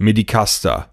Medicaster.